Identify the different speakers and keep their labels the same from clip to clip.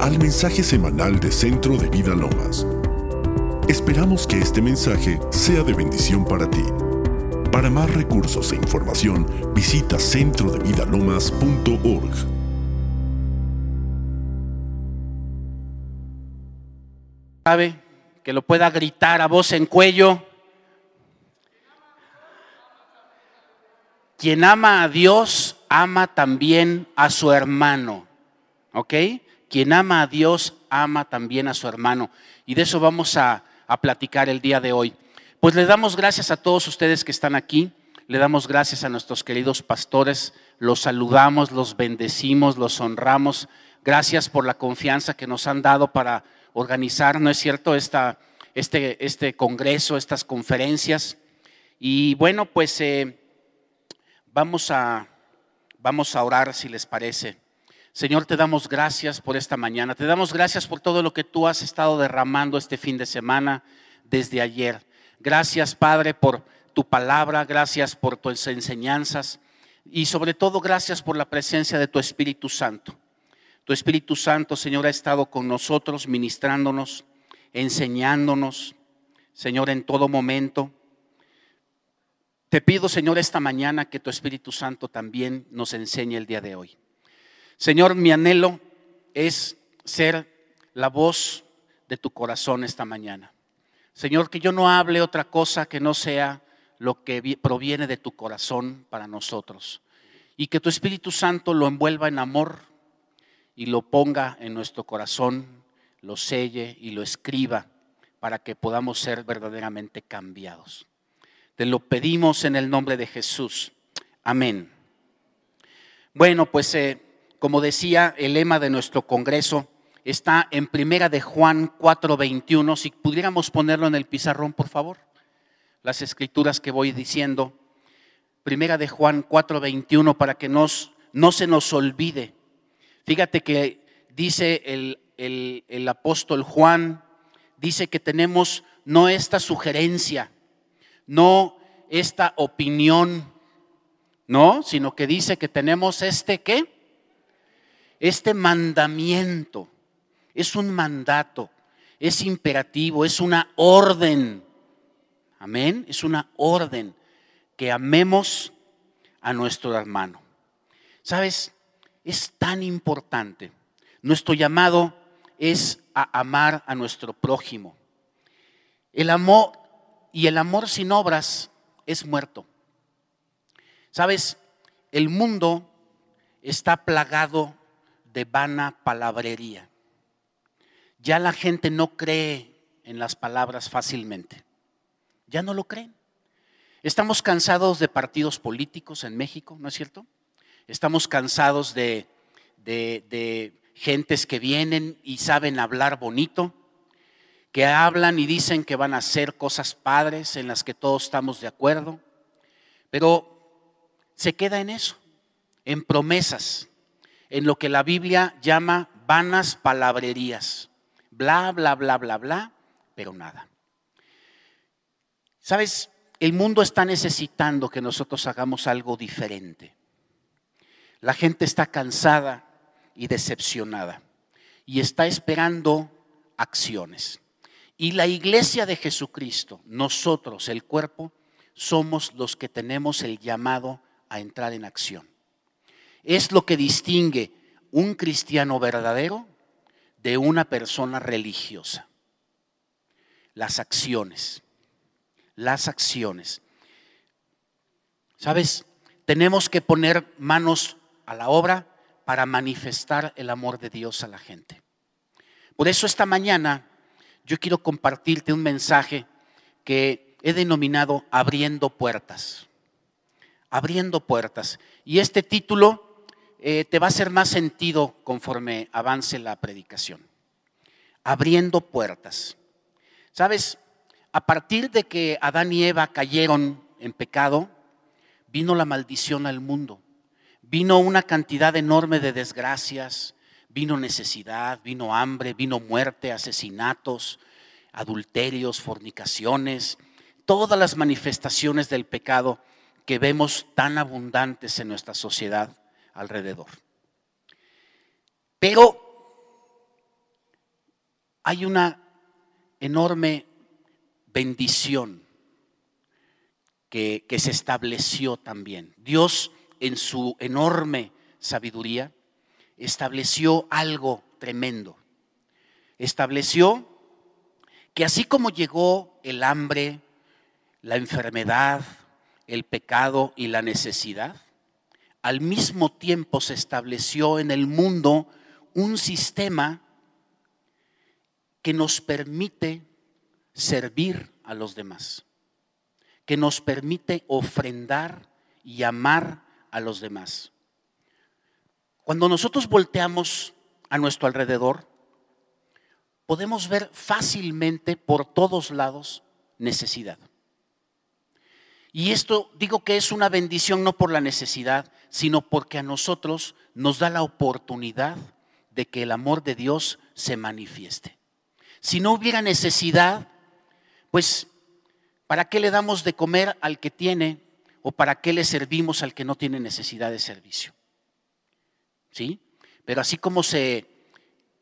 Speaker 1: al mensaje semanal de Centro de Vida Lomas. Esperamos que este mensaje sea de bendición para ti. Para más recursos e información, visita centrodevidalomas.org.
Speaker 2: ¿Sabe? Que lo pueda gritar a voz en cuello. Quien ama a Dios, ama también a su hermano. ¿Ok? Quien ama a Dios, ama también a su hermano. Y de eso vamos a, a platicar el día de hoy. Pues le damos gracias a todos ustedes que están aquí. Le damos gracias a nuestros queridos pastores. Los saludamos, los bendecimos, los honramos. Gracias por la confianza que nos han dado para organizar, ¿no es cierto?, Esta, este, este congreso, estas conferencias. Y bueno, pues eh, Vamos a, vamos a orar si les parece. Señor, te damos gracias por esta mañana. Te damos gracias por todo lo que tú has estado derramando este fin de semana desde ayer. Gracias, Padre, por tu palabra. Gracias por tus enseñanzas. Y sobre todo, gracias por la presencia de tu Espíritu Santo. Tu Espíritu Santo, Señor, ha estado con nosotros, ministrándonos, enseñándonos, Señor, en todo momento. Te pido, Señor, esta mañana que tu Espíritu Santo también nos enseñe el día de hoy. Señor, mi anhelo es ser la voz de tu corazón esta mañana. Señor, que yo no hable otra cosa que no sea lo que proviene de tu corazón para nosotros. Y que tu Espíritu Santo lo envuelva en amor y lo ponga en nuestro corazón, lo selle y lo escriba para que podamos ser verdaderamente cambiados. Te lo pedimos en el nombre de Jesús. Amén. Bueno, pues eh, como decía, el lema de nuestro congreso está en Primera de Juan 4:21. Si pudiéramos ponerlo en el pizarrón, por favor. Las escrituras que voy diciendo. Primera de Juan 4:21 para que no se nos olvide. Fíjate que dice el, el apóstol Juan, dice que tenemos no esta sugerencia, no esta opinión, no, sino que dice que tenemos este qué? Este mandamiento. Es un mandato, es imperativo, es una orden. Amén, es una orden que amemos a nuestro hermano. ¿Sabes? Es tan importante. Nuestro llamado es a amar a nuestro prójimo. El amor y el amor sin obras es muerto. Sabes, el mundo está plagado de vana palabrería. Ya la gente no cree en las palabras fácilmente. Ya no lo creen. Estamos cansados de partidos políticos en México, ¿no es cierto? Estamos cansados de, de, de gentes que vienen y saben hablar bonito, que hablan y dicen que van a hacer cosas padres en las que todos estamos de acuerdo, pero se queda en eso, en promesas, en lo que la Biblia llama vanas palabrerías, bla, bla, bla, bla, bla, pero nada. ¿Sabes? El mundo está necesitando que nosotros hagamos algo diferente. La gente está cansada y decepcionada y está esperando acciones. Y la iglesia de Jesucristo, nosotros, el cuerpo, somos los que tenemos el llamado a entrar en acción. Es lo que distingue un cristiano verdadero de una persona religiosa. Las acciones, las acciones. ¿Sabes? Tenemos que poner manos a la obra para manifestar el amor de Dios a la gente. Por eso esta mañana yo quiero compartirte un mensaje que he denominado Abriendo Puertas. Abriendo Puertas. Y este título eh, te va a hacer más sentido conforme avance la predicación. Abriendo Puertas. Sabes, a partir de que Adán y Eva cayeron en pecado, vino la maldición al mundo. Vino una cantidad enorme de desgracias, Vino necesidad, vino hambre, vino muerte, asesinatos, adulterios, fornicaciones, todas las manifestaciones del pecado que vemos tan abundantes en nuestra sociedad alrededor. Pero hay una enorme bendición que, que se estableció también. Dios en su enorme sabiduría estableció algo tremendo. Estableció que así como llegó el hambre, la enfermedad, el pecado y la necesidad, al mismo tiempo se estableció en el mundo un sistema que nos permite servir a los demás, que nos permite ofrendar y amar a los demás. Cuando nosotros volteamos a nuestro alrededor, podemos ver fácilmente por todos lados necesidad. Y esto digo que es una bendición no por la necesidad, sino porque a nosotros nos da la oportunidad de que el amor de Dios se manifieste. Si no hubiera necesidad, pues, ¿para qué le damos de comer al que tiene o para qué le servimos al que no tiene necesidad de servicio? ¿Sí? Pero así como se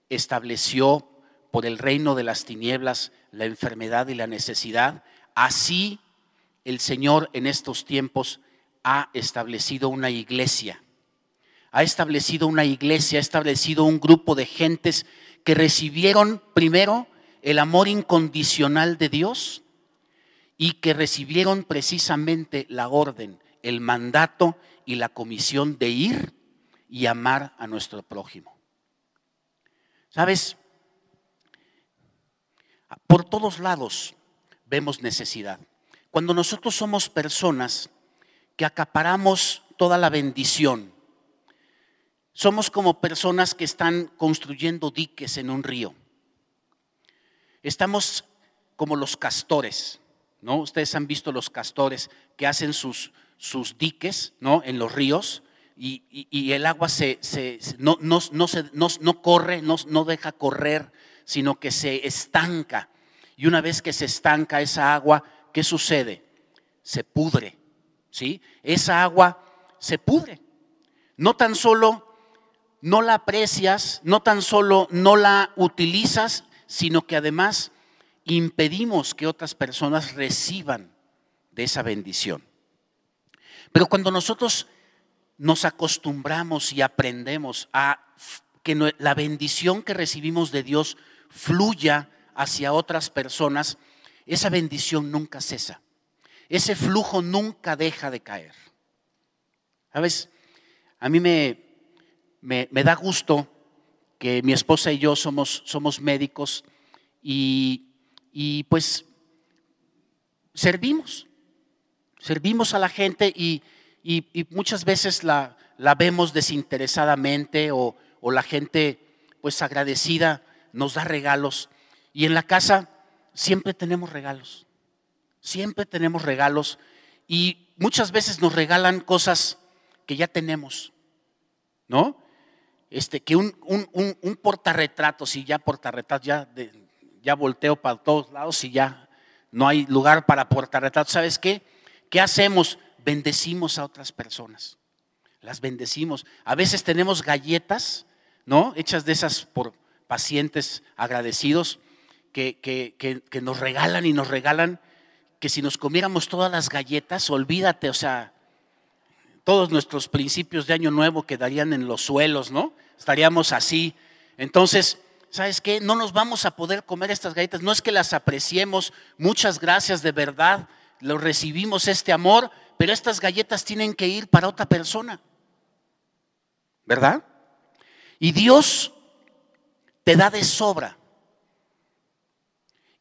Speaker 2: estableció por el reino de las tinieblas la enfermedad y la necesidad, así el Señor en estos tiempos ha establecido una iglesia. Ha establecido una iglesia, ha establecido un grupo de gentes que recibieron primero el amor incondicional de Dios y que recibieron precisamente la orden, el mandato y la comisión de ir y amar a nuestro prójimo. ¿Sabes? Por todos lados vemos necesidad. Cuando nosotros somos personas que acaparamos toda la bendición, somos como personas que están construyendo diques en un río. Estamos como los castores, ¿no? Ustedes han visto los castores que hacen sus, sus diques, ¿no? En los ríos y, el agua se, no, no, no, corre, no deja correr, sino que se estanca. Y una vez que se estanca esa agua, ¿qué sucede? Se pudre, ¿sí? Esa agua se pudre. No tan solo no la aprecias, no tan solo no la utilizas, sino que además impedimos que otras personas reciban de esa bendición. Pero cuando nosotros nos acostumbramos y aprendemos a que la bendición que recibimos de Dios fluya hacia otras personas, esa bendición nunca cesa. Ese flujo nunca deja de caer. ¿Sabes? A mí me, me, da gusto que mi esposa y yo somos, somos médicos y, y pues servimos, servimos a la gente y y, muchas veces la, la, vemos desinteresadamente o, o la gente pues agradecida nos da regalos. Y en la casa siempre tenemos regalos, siempre tenemos regalos y muchas veces nos regalan cosas que ya tenemos, ¿no? Este, que un, un, un, y ya portarretratos, ya, ya volteo para todos lados y ya no hay lugar para portarretratos. ¿Sabes qué? ¿Qué hacemos? bendecimos a otras personas. Las bendecimos. A veces tenemos galletas, ¿no? Hechas de esas por pacientes agradecidos que, nos regalan y nos regalan que si nos comiéramos todas las galletas, olvídate, o sea, todos nuestros principios de año nuevo quedarían en los suelos, ¿no? Estaríamos así. Entonces, ¿sabes qué? No nos vamos a poder comer estas galletas. No es que las apreciemos. Muchas gracias de verdad. Lo recibimos este amor, pero estas galletas tienen que ir para otra persona. ¿Verdad? Y Dios te da de sobra.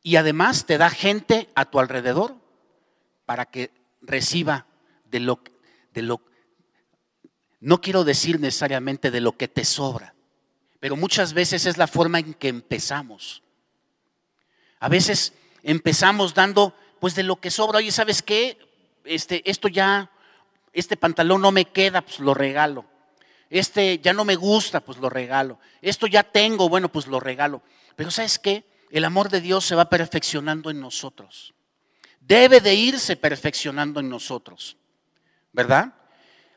Speaker 2: Y además te da gente a tu alrededor para que reciba de lo, de lo, no quiero decir necesariamente de lo que te sobra, pero muchas veces es la forma en que empezamos. A veces empezamos dando pues de lo que sobra. Oye, ¿sabes qué? este, esto ya, este pantalón no me queda, pues lo regalo. Este ya no me gusta, pues lo regalo. Esto ya tengo, bueno, pues lo regalo. Pero ¿sabes qué? El amor de Dios se va perfeccionando en nosotros. Debe de irse perfeccionando en nosotros, ¿verdad?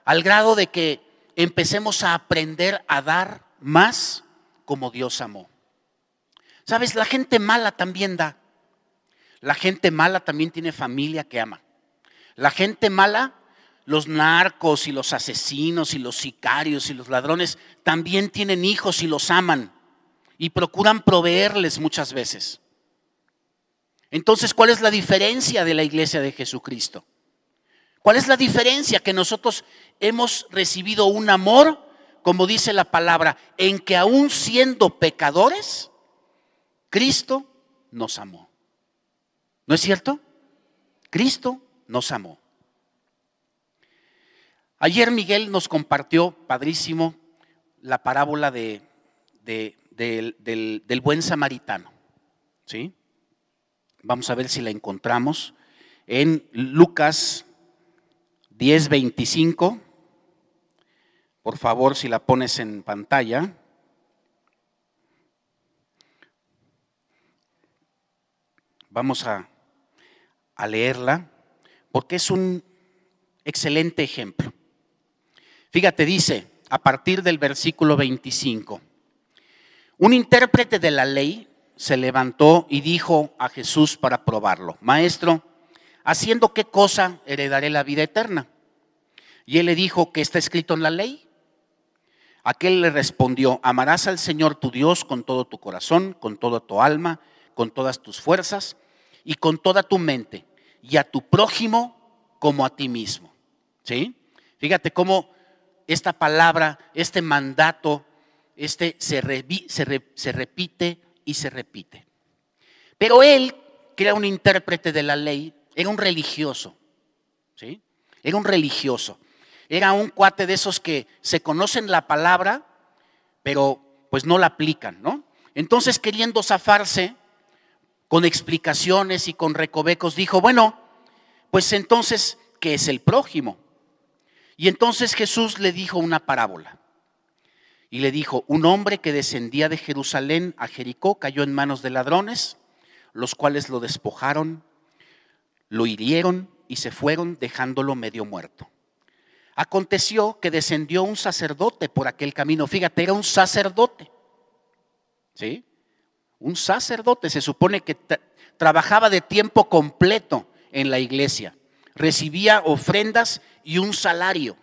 Speaker 2: Al grado de que empecemos a aprender a dar más como Dios amó. Sabes, la gente mala también da. La gente mala también tiene familia que ama. La gente mala, los narcos y los asesinos y los sicarios y los ladrones, también tienen hijos y los aman y procuran proveerles muchas veces. Entonces, ¿cuál es la diferencia de la iglesia de Jesucristo? ¿Cuál es la diferencia? Que nosotros hemos recibido un amor, como dice la palabra, en que aún siendo pecadores, Cristo nos amó. ¿No es cierto? Cristo nos amó. Ayer Miguel nos compartió, padrísimo, la parábola de, del, del, buen samaritano. ¿sí? Vamos a ver si la encontramos en Lucas 10:25. Por favor, si la pones en pantalla. Vamos a, a leerla porque es un excelente ejemplo. Fíjate, dice a partir del versículo 25, un intérprete de la ley se levantó y dijo a Jesús para probarlo, Maestro, ¿haciendo qué cosa heredaré la vida eterna? Y él le dijo, ¿qué está escrito en la ley? Aquel le respondió, amarás al Señor tu Dios con todo tu corazón, con toda tu alma, con todas tus fuerzas y con toda tu mente, y a tu prójimo como a ti mismo. ¿Sí? Fíjate cómo esta palabra, este mandato, este se, se repite y se repite. Pero él, que era un intérprete de la ley, era un religioso. ¿Sí? Era un religioso. Era un cuate de esos que se conocen la palabra, pero pues no la aplican, ¿no? Entonces, queriendo zafarse con explicaciones y con recovecos, dijo, bueno, pues entonces, ¿qué es el prójimo? Y entonces Jesús le dijo una parábola. Y le dijo, un hombre que descendía de Jerusalén a Jericó cayó en manos de ladrones, los cuales lo despojaron, lo hirieron y se fueron dejándolo medio muerto. Aconteció que descendió un sacerdote por aquel camino. Fíjate, era un sacerdote. ¿Sí? Un sacerdote. Se supone que trabajaba de tiempo completo en la iglesia recibía ofrendas y un salario.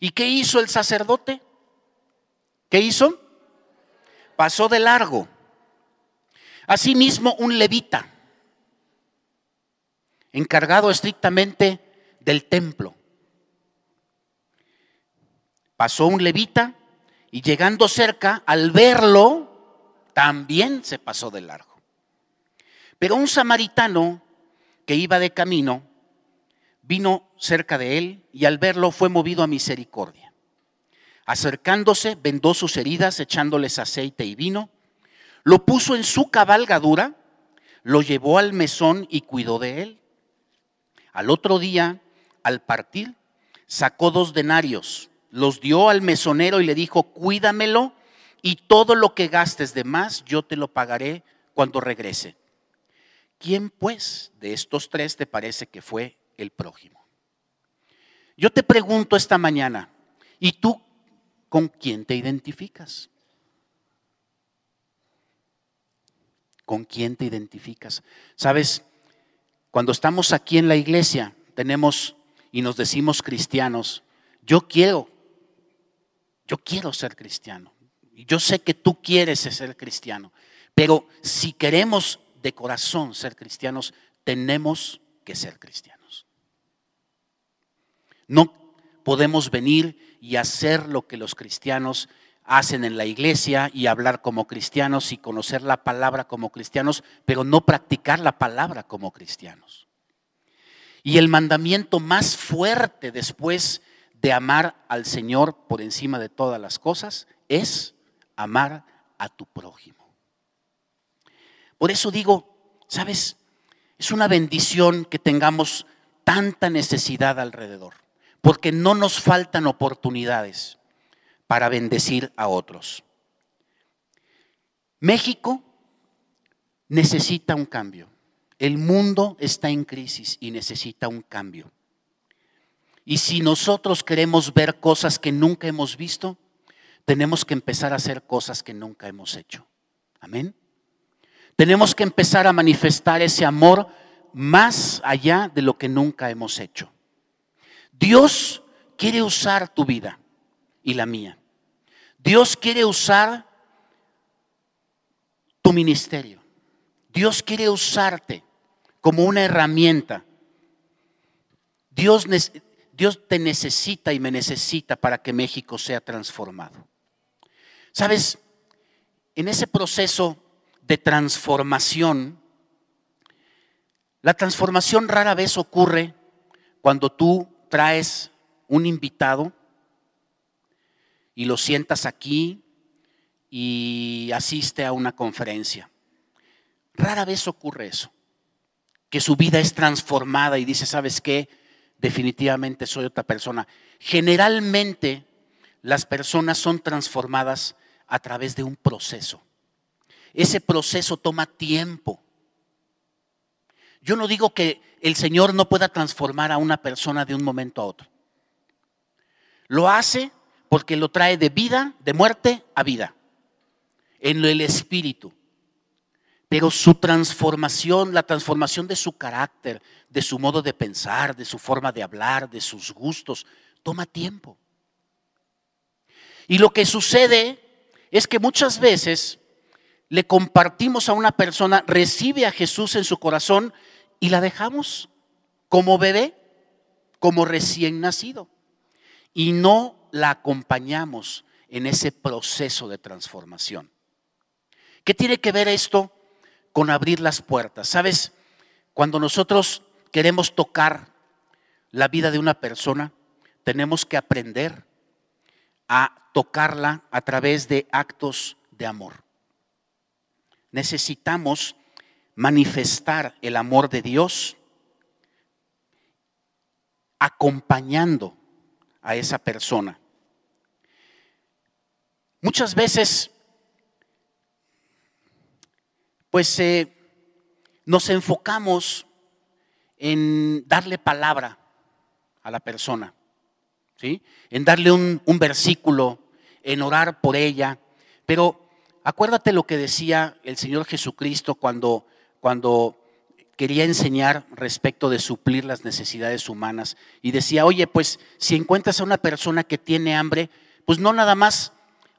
Speaker 2: ¿Y qué hizo el sacerdote? ¿Qué hizo? Pasó de largo. Asimismo, un levita, encargado estrictamente del templo. Pasó un levita y llegando cerca, al verlo, también se pasó de largo. Pero un samaritano que iba de camino, vino cerca de él y al verlo fue movido a misericordia. Acercándose, vendó sus heridas, echándoles aceite y vino, lo puso en su cabalgadura, lo llevó al mesón y cuidó de él. Al otro día, al partir, sacó dos denarios, los dio al mesonero y le dijo, cuídamelo y todo lo que gastes de más yo te lo pagaré cuando regrese. ¿quién pues de estos tres te parece que fue el prójimo? Yo te pregunto esta mañana, ¿y tú con quién te identificas? ¿Con quién te identificas? Sabes, cuando estamos aquí en la iglesia, tenemos y nos decimos cristianos, yo quiero, yo quiero ser cristiano. Yo sé que tú quieres ser cristiano, pero si queremos de corazón ser cristianos, tenemos que ser cristianos. No podemos venir y hacer lo que los cristianos hacen en la iglesia y hablar como cristianos y conocer la palabra como cristianos, pero no practicar la palabra como cristianos. Y el mandamiento más fuerte después de amar al Señor por encima de todas las cosas es amar a tu prójimo. Por eso digo, ¿sabes? Es una bendición que tengamos tanta necesidad alrededor, porque no nos faltan oportunidades para bendecir a otros. México necesita un cambio. El mundo está en crisis y necesita un cambio. Y si nosotros queremos ver cosas que nunca hemos visto, tenemos que empezar a hacer cosas que nunca hemos hecho. Amén. Tenemos que empezar a manifestar ese amor más allá de lo que nunca hemos hecho. Dios quiere usar tu vida y la mía. Dios quiere usar tu ministerio. Dios quiere usarte como una herramienta. Dios, Dios te necesita y me necesita para que México sea transformado. Sabes, en ese proceso de transformación, la transformación rara vez ocurre cuando tú traes un invitado y lo sientas aquí y asiste a una conferencia. Rara vez ocurre eso, que su vida es transformada y dice, ¿sabes qué? Definitivamente soy otra persona. Generalmente las personas son transformadas a través de un proceso. Ese proceso toma tiempo. Yo no digo que el Señor no pueda transformar a una persona de un momento a otro. Lo hace porque lo trae de vida, de muerte a vida, en el espíritu. Pero su transformación, la transformación de su carácter, de su modo de pensar, de su forma de hablar, de sus gustos, toma tiempo. Y lo que sucede es que muchas veces le compartimos a una persona, recibe a Jesús en su corazón y la dejamos como bebé, como recién nacido. Y no la acompañamos en ese proceso de transformación. ¿Qué tiene que ver esto con abrir las puertas? Sabes, cuando nosotros queremos tocar la vida de una persona, tenemos que aprender a tocarla a través de actos de amor. Necesitamos manifestar el amor de Dios acompañando a esa persona. Muchas veces, pues eh, nos enfocamos en darle palabra a la persona, ¿sí? en darle un, un versículo, en orar por ella, pero acuérdate lo que decía el Señor Jesucristo cuando cuando quería enseñar respecto de suplir las necesidades humanas y decía, oye, pues si encuentras a una persona que tiene hambre, pues no nada más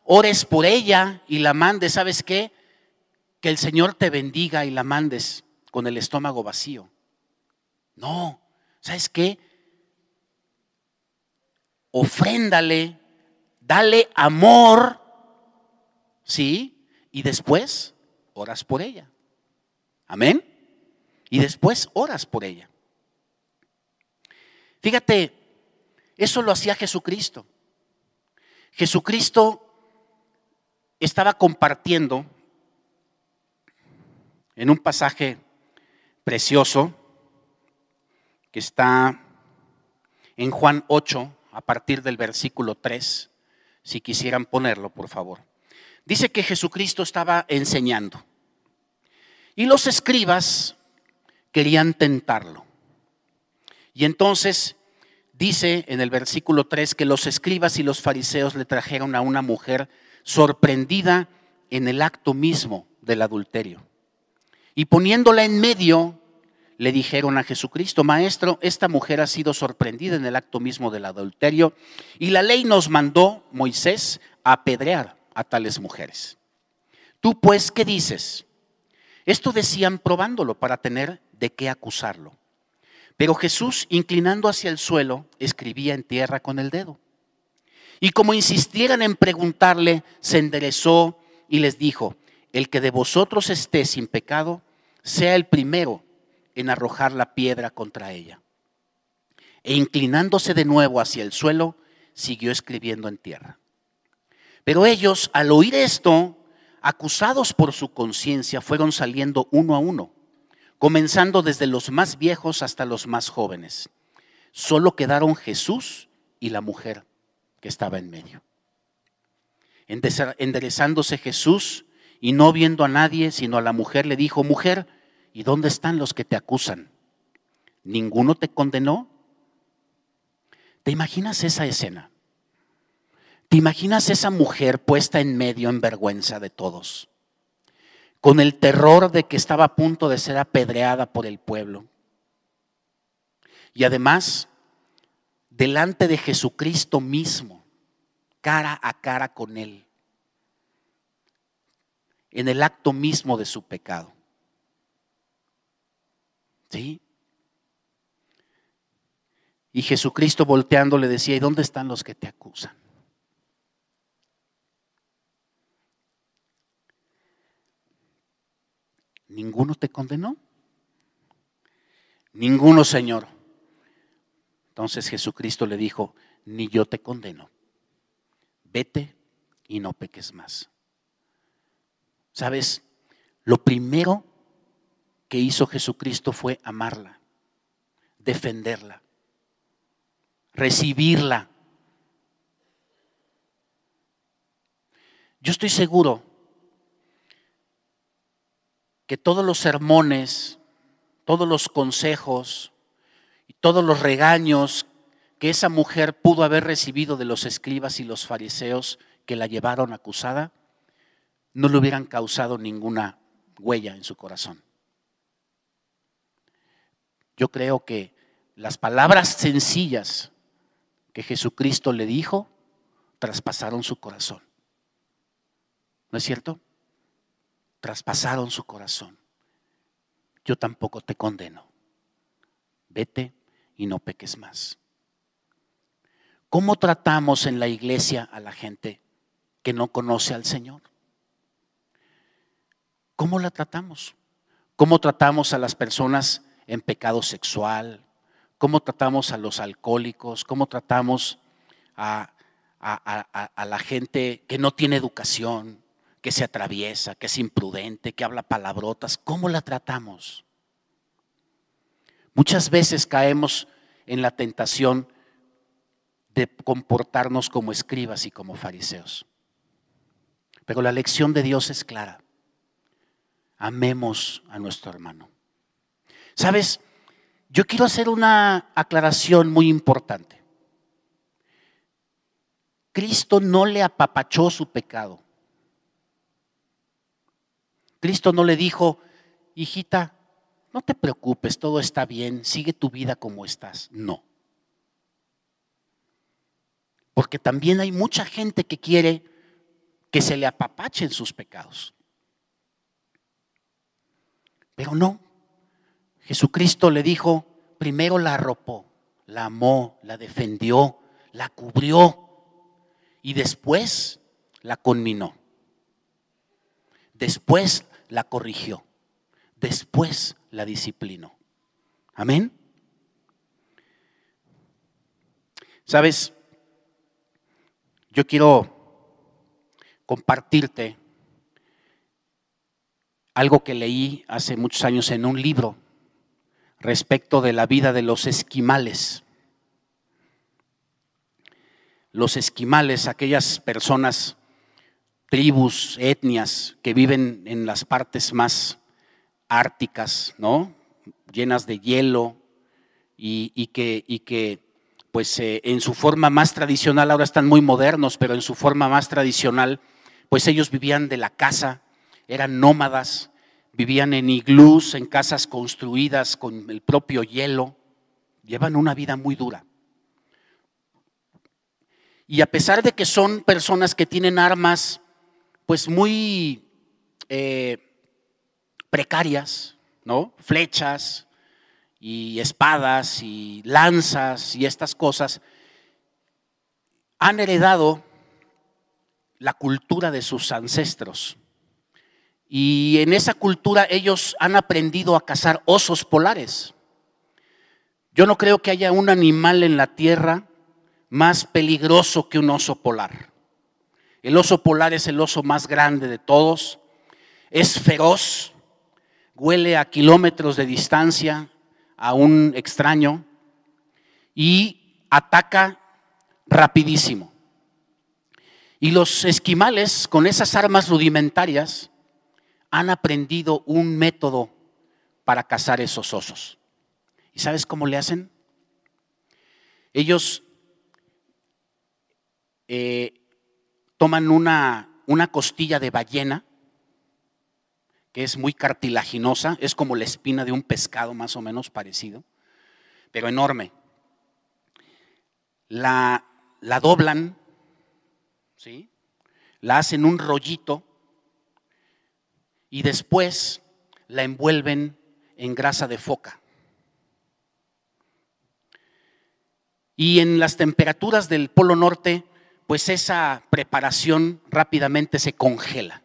Speaker 2: ores por ella y la mandes, ¿sabes qué? Que el Señor te bendiga y la mandes con el estómago vacío. No, ¿sabes qué? Ofréndale, dale amor, ¿sí? Y después oras por ella. Amén. Y después oras por ella. Fíjate, eso lo hacía Jesucristo. Jesucristo estaba compartiendo en un pasaje precioso que está en Juan 8, a partir del versículo 3, si quisieran ponerlo, por favor. Dice que Jesucristo estaba enseñando. Y los escribas querían tentarlo. Y entonces dice en el versículo 3 que los escribas y los fariseos le trajeron a una mujer sorprendida en el acto mismo del adulterio. Y poniéndola en medio, le dijeron a Jesucristo, Maestro, esta mujer ha sido sorprendida en el acto mismo del adulterio y la ley nos mandó, Moisés, a apedrear a tales mujeres. Tú pues, ¿qué dices? Esto decían probándolo para tener de qué acusarlo. Pero Jesús, inclinando hacia el suelo, escribía en tierra con el dedo. Y como insistieran en preguntarle, se enderezó y les dijo, el que de vosotros esté sin pecado, sea el primero en arrojar la piedra contra ella. E inclinándose de nuevo hacia el suelo, siguió escribiendo en tierra. Pero ellos, al oír esto, acusados por su conciencia, fueron saliendo uno a uno, comenzando desde los más viejos hasta los más jóvenes. Solo quedaron Jesús y la mujer que estaba en medio. Enderezándose Jesús y no viendo a nadie, sino a la mujer, le dijo, mujer, ¿y dónde están los que te acusan? ¿Ninguno te condenó? ¿Te imaginas esa escena? ¿Te imaginas esa mujer puesta en medio en vergüenza de todos? con el terror de que estaba a punto de ser apedreada por el pueblo. Y además, delante de Jesucristo mismo, cara a cara con Él, en el acto mismo de su pecado. ¿Sí? Y Jesucristo volteando le decía, ¿y dónde están los que te acusan? ¿Ninguno te condenó? Ninguno, Señor. Entonces Jesucristo le dijo, ni yo te condeno. Vete y no peques más. ¿Sabes? Lo primero que hizo Jesucristo fue amarla, defenderla, recibirla. Yo estoy seguro que todos los sermones, todos los consejos y todos los regaños que esa mujer pudo haber recibido de los escribas y los fariseos que la llevaron acusada, no le hubieran causado ninguna huella en su corazón. Yo creo que las palabras sencillas que Jesucristo le dijo traspasaron su corazón. ¿No es cierto? Traspasaron su corazón. Yo tampoco te condeno. Vete y no peques más. ¿Cómo tratamos en la iglesia a la gente que no conoce al Señor? ¿Cómo la tratamos? ¿Cómo tratamos a las personas en pecado sexual? ¿Cómo tratamos a los alcohólicos? ¿Cómo tratamos a, la gente que no tiene educación? Que se atraviesa, que es imprudente, que habla palabrotas, ¿cómo la tratamos? Muchas veces caemos en la tentación de comportarnos como escribas y como fariseos. Pero la lección de Dios es clara. Amemos a nuestro hermano. Sabes, yo quiero hacer una aclaración muy importante. Cristo no le apapachó su pecado. Cristo no le dijo, hijita, no te preocupes, todo está bien, sigue tu vida como estás. No. Porque también hay mucha gente que quiere que se le apapachen sus pecados. Pero no. Jesucristo le dijo, primero la arropó, la amó, la defendió, la cubrió y después la conminó. Después la corrigió. Después la disciplinó. Amén. Sabes, yo quiero compartirte algo que leí hace muchos años en un libro respecto de la vida de los esquimales. Los esquimales, aquellas personas tribus, etnias que viven en las partes más árticas, ¿no? Llenas de hielo y, que, y que, pues eh, en su forma más tradicional, ahora están muy modernos, pero en su forma más tradicional, pues ellos vivían de la casa, eran nómadas, vivían en iglús, en casas construidas con el propio hielo, llevan una vida muy dura. Y a pesar de que son personas que tienen armas pues muy eh, precarias, ¿no? Flechas y espadas y lanzas y estas cosas, han heredado la cultura de sus ancestros. Y en esa cultura ellos han aprendido a cazar osos polares. Yo no creo que haya un animal en la tierra más peligroso que un oso polar. El oso polar es el oso más grande de todos. Es feroz, huele a kilómetros de distancia a un extraño y ataca rapidísimo. Y los esquimales, con esas armas rudimentarias, han aprendido un método para cazar esos osos. ¿Y sabes cómo le hacen? Ellos eh, toman una, una costilla de ballena que es muy cartilaginosa, es como la espina de un pescado más o menos parecido, pero enorme. La, la doblan, ¿sí? la hacen un rollito y después la envuelven en grasa de foca. Y en las temperaturas del Polo Norte, pues esa preparación rápidamente se congela.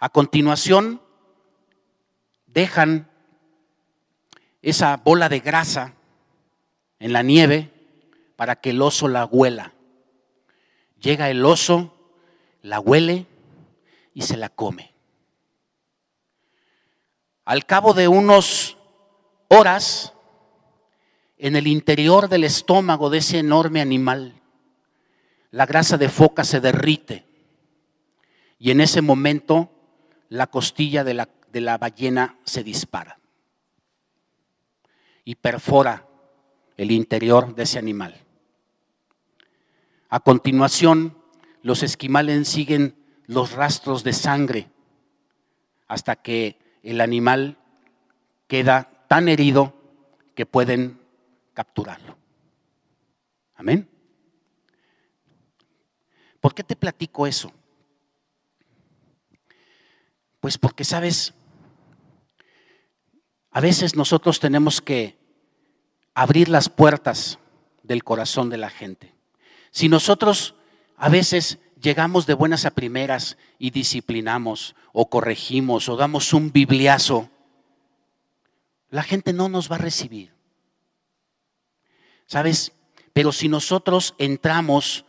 Speaker 2: A continuación, dejan esa bola de grasa en la nieve para que el oso la huela. Llega el oso, la huele y se la come. Al cabo de unos horas, en el interior del estómago de ese enorme animal, la grasa de foca se derrite y en ese momento la costilla de la, de la ballena se dispara y perfora el interior de ese animal. A continuación, los esquimales siguen los rastros de sangre hasta que el animal queda tan herido que pueden capturarlo. Amén. ¿Por qué te platico eso? Pues porque, sabes, a veces nosotros tenemos que abrir las puertas del corazón de la gente. Si nosotros a veces llegamos de buenas a primeras y disciplinamos o corregimos o damos un bibliazo, la gente no nos va a recibir. ¿Sabes? Pero si nosotros entramos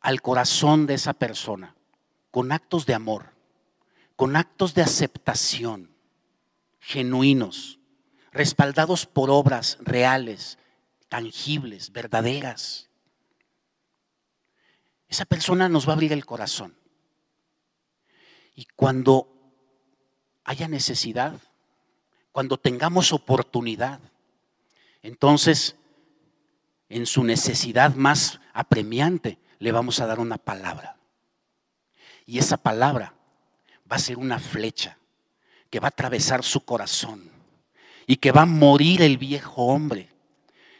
Speaker 2: al corazón de esa persona con actos de amor, con actos de aceptación genuinos, respaldados por obras reales, tangibles, verdaderas, esa persona nos va a abrir el corazón. Y cuando haya necesidad, cuando tengamos oportunidad, entonces en su necesidad más apremiante le vamos a dar una palabra. Y esa palabra va a ser una flecha que va a atravesar su corazón y que va a morir el viejo hombre,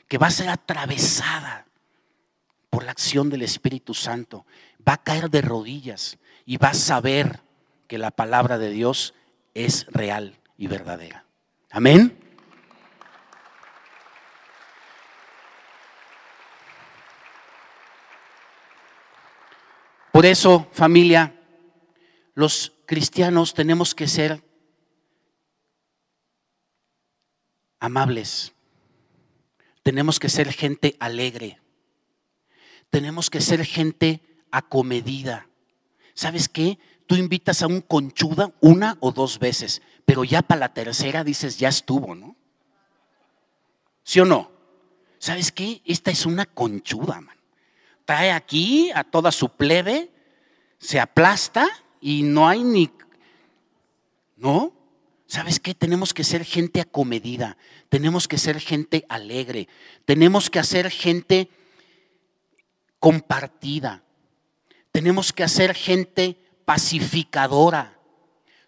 Speaker 2: que va a ser atravesada por la acción del Espíritu Santo, va a caer de rodillas y va a saber que la palabra de Dios es real y verdadera. Amén. Por eso, familia, los cristianos tenemos que ser amables. Tenemos que ser gente alegre tenemos que ser gente acomedida. ¿Sabes qué? Tú invitas a un conchuda una o dos veces, pero ya para la tercera dices, ya estuvo, ¿no? ¿Sí o no? ¿Sabes qué? Esta es una conchuda, man. Trae aquí a toda su plebe, se aplasta y no hay ni... ¿No? ¿Sabes qué? Tenemos que ser gente acomedida, tenemos que ser gente alegre, tenemos que hacer gente compartida. Tenemos que hacer gente pacificadora,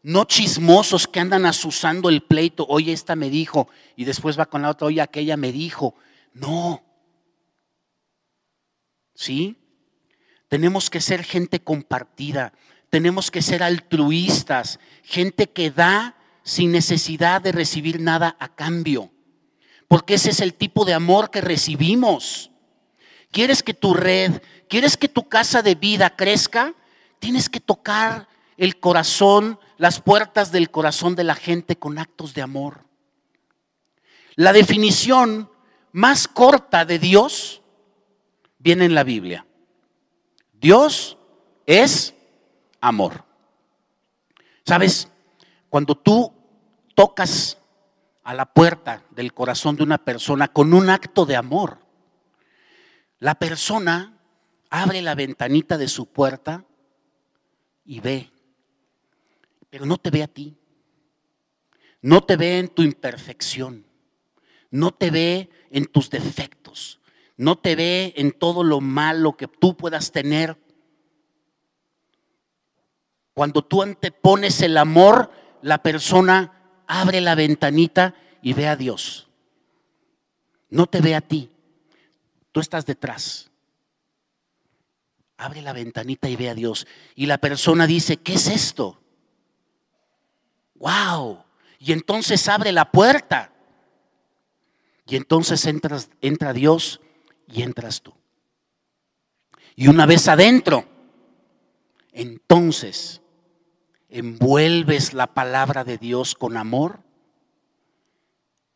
Speaker 2: no chismosos que andan asusando el pleito. Oye, esta me dijo, y después va con la otra, oye, aquella me dijo. No. ¿Sí? Tenemos que ser gente compartida, tenemos que ser altruistas, gente que da sin necesidad de recibir nada a cambio, porque ese es el tipo de amor que recibimos quieres que tu red, quieres que tu casa de vida crezca, tienes que tocar el corazón, las puertas del corazón de la gente con actos de amor. La definición más corta de Dios viene en la Biblia. Dios es amor. ¿Sabes? Cuando tú tocas a la puerta del corazón de una persona con un acto de amor, la persona abre la ventanita de su puerta y ve, pero no te ve a ti. No te ve en tu imperfección. No te ve en tus defectos. No te ve en todo lo malo que tú puedas tener. Cuando tú antepones el amor, la persona abre la ventanita y ve a Dios. No te ve a ti. Tú estás detrás. Abre la ventanita y ve a Dios. Y la persona dice, ¿qué es esto? ¡Wow! Y entonces abre la puerta. Y entonces entras, entra Dios y entras tú. Y una vez adentro, entonces envuelves la palabra de Dios con amor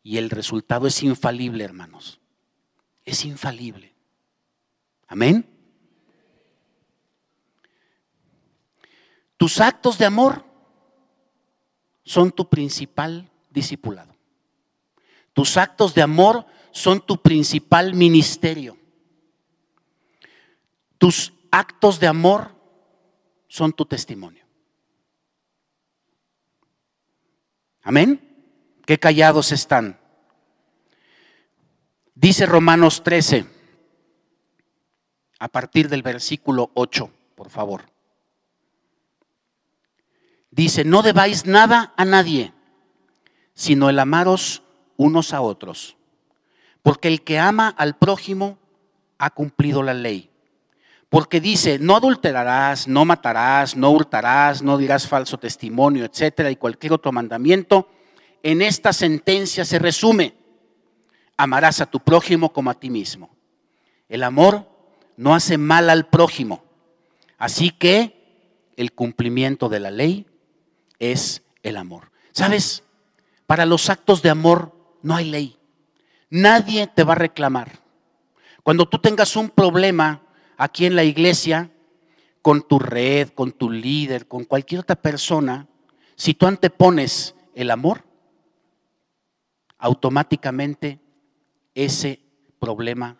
Speaker 2: y el resultado es infalible, hermanos. Es infalible. Amén. Tus actos de amor son tu principal discipulado. Tus actos de amor son tu principal ministerio. Tus actos de amor son tu testimonio. Amén. Qué callados están. Dice Romanos 13, a partir del versículo 8, por favor. Dice, no debáis nada a nadie, sino el amaros unos a otros, porque el que ama al prójimo ha cumplido la ley. Porque dice, no adulterarás, no matarás, no hurtarás, no dirás falso testimonio, etcétera, y cualquier otro mandamiento. En esta sentencia se resume, amarás a tu prójimo como a ti mismo. El amor no hace mal al prójimo. Así que el cumplimiento de la ley es el amor. ¿Sabes? Para los actos de amor no hay ley. Nadie te va a reclamar. Cuando tú tengas un problema, aquí en la iglesia, con tu red, con tu líder, con cualquier otra persona, si tú antepones el amor, automáticamente ese problema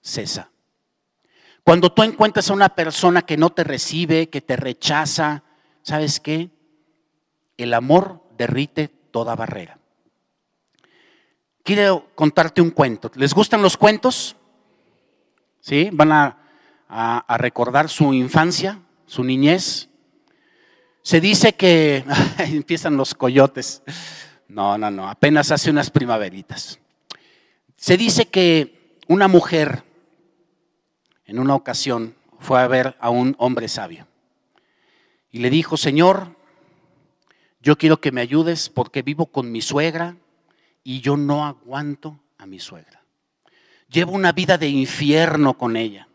Speaker 2: cesa. Cuando tú encuentras a una persona que no te recibe, que te rechaza, ¿sabes qué? El amor derrite toda barrera. Quiero contarte un cuento. ¿Les gustan los cuentos? ¿Sí? ¿Van a recordar su infancia, su niñez. Se dice que empiezan los coyotes. No, no, no, apenas hace unas primaveritas. Se dice que una mujer en una ocasión fue a ver a un hombre sabio y le dijo, Señor, yo quiero que me ayudes porque vivo con mi suegra y yo no aguanto a mi suegra. Llevo una vida de infierno con ella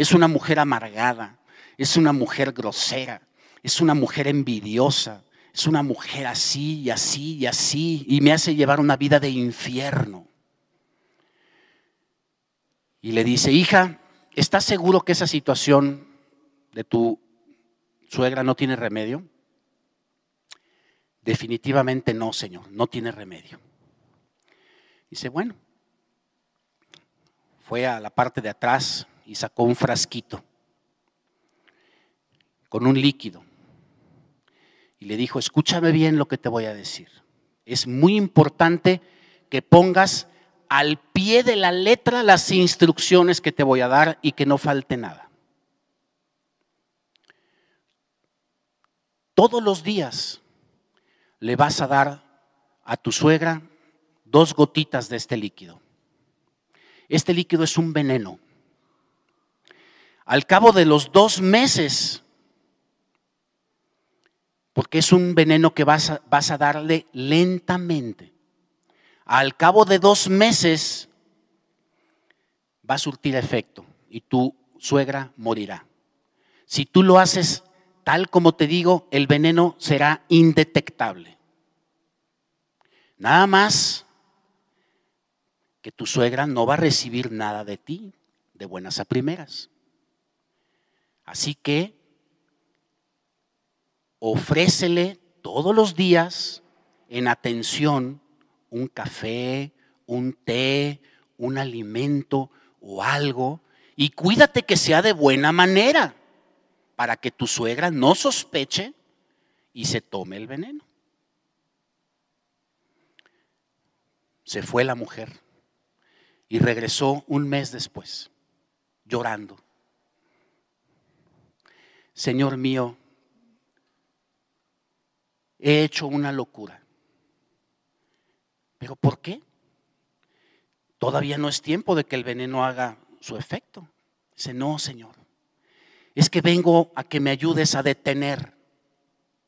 Speaker 2: es una mujer amargada, es una mujer grosera, es una mujer envidiosa, es una mujer así y así y así, y me hace llevar una vida de infierno. Y le dice, hija, ¿estás seguro que esa situación de tu suegra no tiene remedio? Definitivamente no, Señor, no tiene remedio. Dice, bueno, fue a la parte de atrás y sacó un frasquito con un líquido. Y le dijo, escúchame bien lo que te voy a decir. Es muy importante que pongas al pie de la letra las instrucciones que te voy a dar y que no falte nada. Todos los días le vas a dar a tu suegra dos gotitas de este líquido. Este líquido es un veneno al cabo de los dos meses, porque es un veneno que vas a, vas a darle lentamente, al cabo de dos meses va a surtir efecto y tu suegra morirá. Si tú lo haces tal como te digo, el veneno será indetectable. Nada más que tu suegra no va a recibir nada de ti de buenas a primeras. Así que ofrécele todos los días en atención un café, un té, un alimento o algo y cuídate que sea de buena manera para que tu suegra no sospeche y se tome el veneno. Se fue la mujer y regresó un mes después, llorando Señor mío, he hecho una locura. ¿Pero por qué? Todavía no es tiempo de que el veneno haga su efecto. Dice, no, Señor. Es que vengo a que me ayudes a detener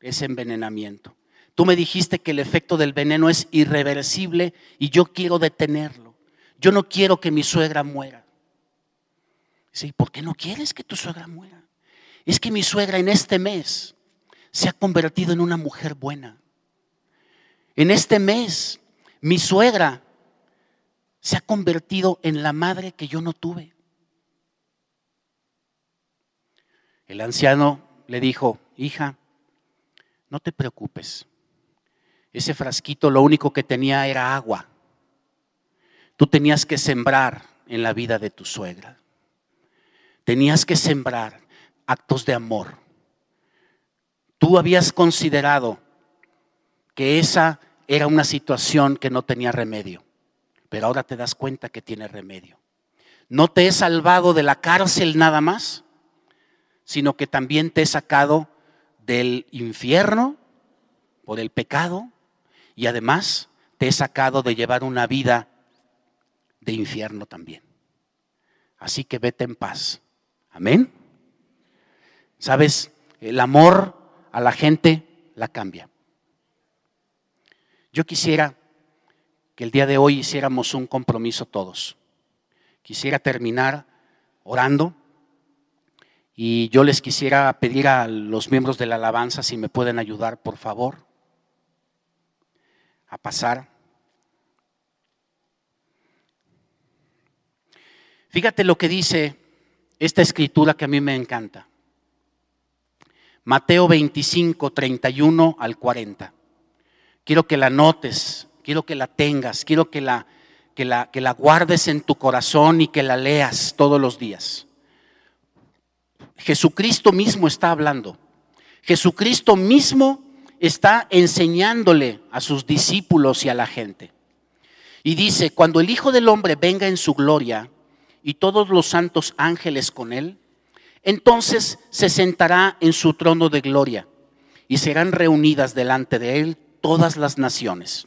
Speaker 2: ese envenenamiento. Tú me dijiste que el efecto del veneno es irreversible y yo quiero detenerlo. Yo no quiero que mi suegra muera. Sí, ¿por qué no quieres que tu suegra muera? Es que mi suegra en este mes se ha convertido en una mujer buena. En este mes, mi suegra se ha convertido en la madre que yo no tuve. El anciano le dijo, hija, no te preocupes. Ese frasquito lo único que tenía era agua. Tú tenías que sembrar en la vida de tu suegra. Tenías que sembrar actos de amor. Tú habías considerado que esa era una situación que no tenía remedio, pero ahora te das cuenta que tiene remedio. No te he salvado de la cárcel nada más, sino que también te he sacado del infierno por el pecado y además te he sacado de llevar una vida de infierno también. Así que vete en paz. Amén. Sabes, el amor a la gente la cambia. Yo quisiera que el día de hoy hiciéramos un compromiso todos. Quisiera terminar orando y yo les quisiera pedir a los miembros de la alabanza si me pueden ayudar, por favor, a pasar. Fíjate lo que dice esta escritura que a mí me encanta. Mateo 25, 31 al 40. Quiero que la notes, quiero que la tengas, quiero que la, que la, que la guardes en tu corazón y que la leas todos los días. Jesucristo mismo está hablando. Jesucristo mismo está enseñándole a sus discípulos y a la gente. Y dice, cuando el Hijo del Hombre venga en su gloria y todos los santos ángeles con él, entonces se sentará en su trono de gloria y serán reunidas delante de él todas las naciones.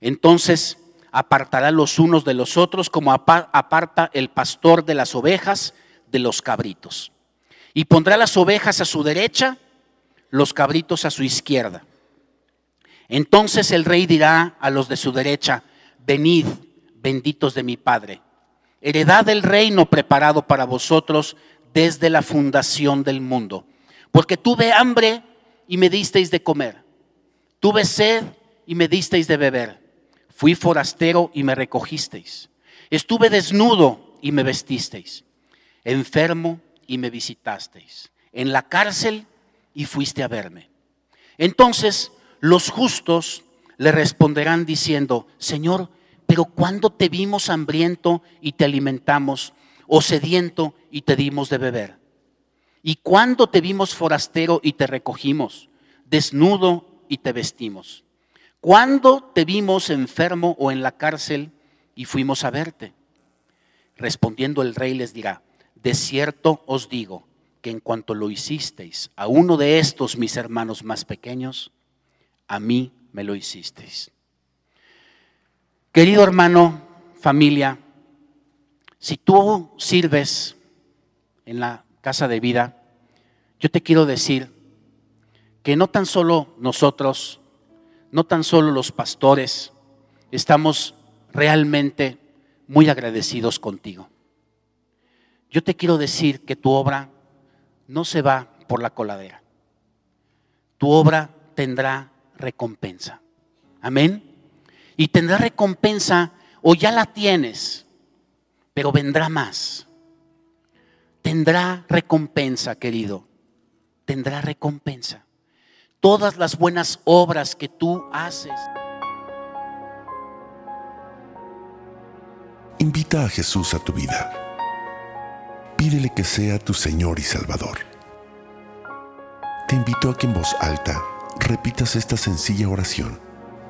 Speaker 2: Entonces apartará los unos de los otros como aparta el pastor de las ovejas de los cabritos y pondrá las ovejas a su derecha, los cabritos a su izquierda. Entonces el rey dirá a los de su derecha, venid, benditos de mi Padre, heredad del reino preparado para vosotros desde la fundación del mundo. Porque tuve hambre y me disteis de comer, tuve sed y me disteis de beber, fui forastero y me recogisteis, estuve desnudo y me vestisteis, enfermo y me visitasteis, en la cárcel y fuiste a verme. Entonces los justos le responderán diciendo, Señor, pero ¿cuándo te vimos hambriento y te alimentamos, o sediento y te dimos de beber? ¿Y cuándo te vimos forastero y te recogimos, desnudo y te vestimos? ¿Cuándo te vimos enfermo o en la cárcel y fuimos a verte? Respondiendo el rey les dirá, de cierto os digo que en cuanto lo hicisteis a uno de estos mis hermanos más pequeños, a mí me lo hicisteis. Querido hermano, familia, si tú sirves en la casa de vida, yo te quiero decir que no tan solo nosotros, no tan solo los pastores, estamos realmente muy agradecidos contigo. Yo te quiero decir que tu obra no se va por la coladera. Tu obra tendrá recompensa. Amén. Y tendrá recompensa o ya la tienes, pero vendrá más. Tendrá recompensa, querido. Tendrá recompensa. Todas las buenas obras que tú haces.
Speaker 1: Invita a Jesús a tu vida pídele que sea tu Señor y Salvador. Te invito a que en voz alta repitas esta sencilla oración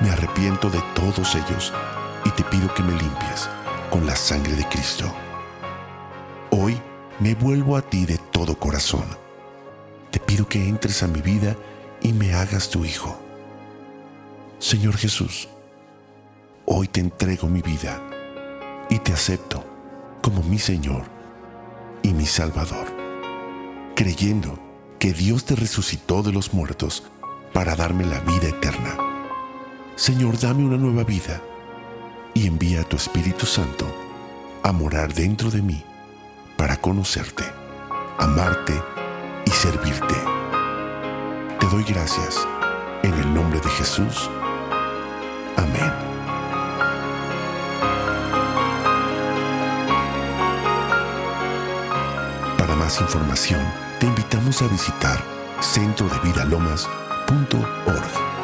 Speaker 1: Me arrepiento de todos ellos y te pido que me limpies con la sangre de Cristo. Hoy me vuelvo a ti de todo corazón te pido que entres a mi vida y me hagas tu hijo. Señor Jesús, hoy te entrego mi vida y te acepto como mi Señor y mi Salvador, creyendo que Dios te resucitó de los muertos para darme la vida eterna. Señor, dame una nueva vida y envía a tu Espíritu Santo a morar dentro de mí para conocerte, amarte y servirte. Te doy gracias en el nombre de Jesús. Amén. Para más información, te invitamos a visitar centrodevidalomas.org.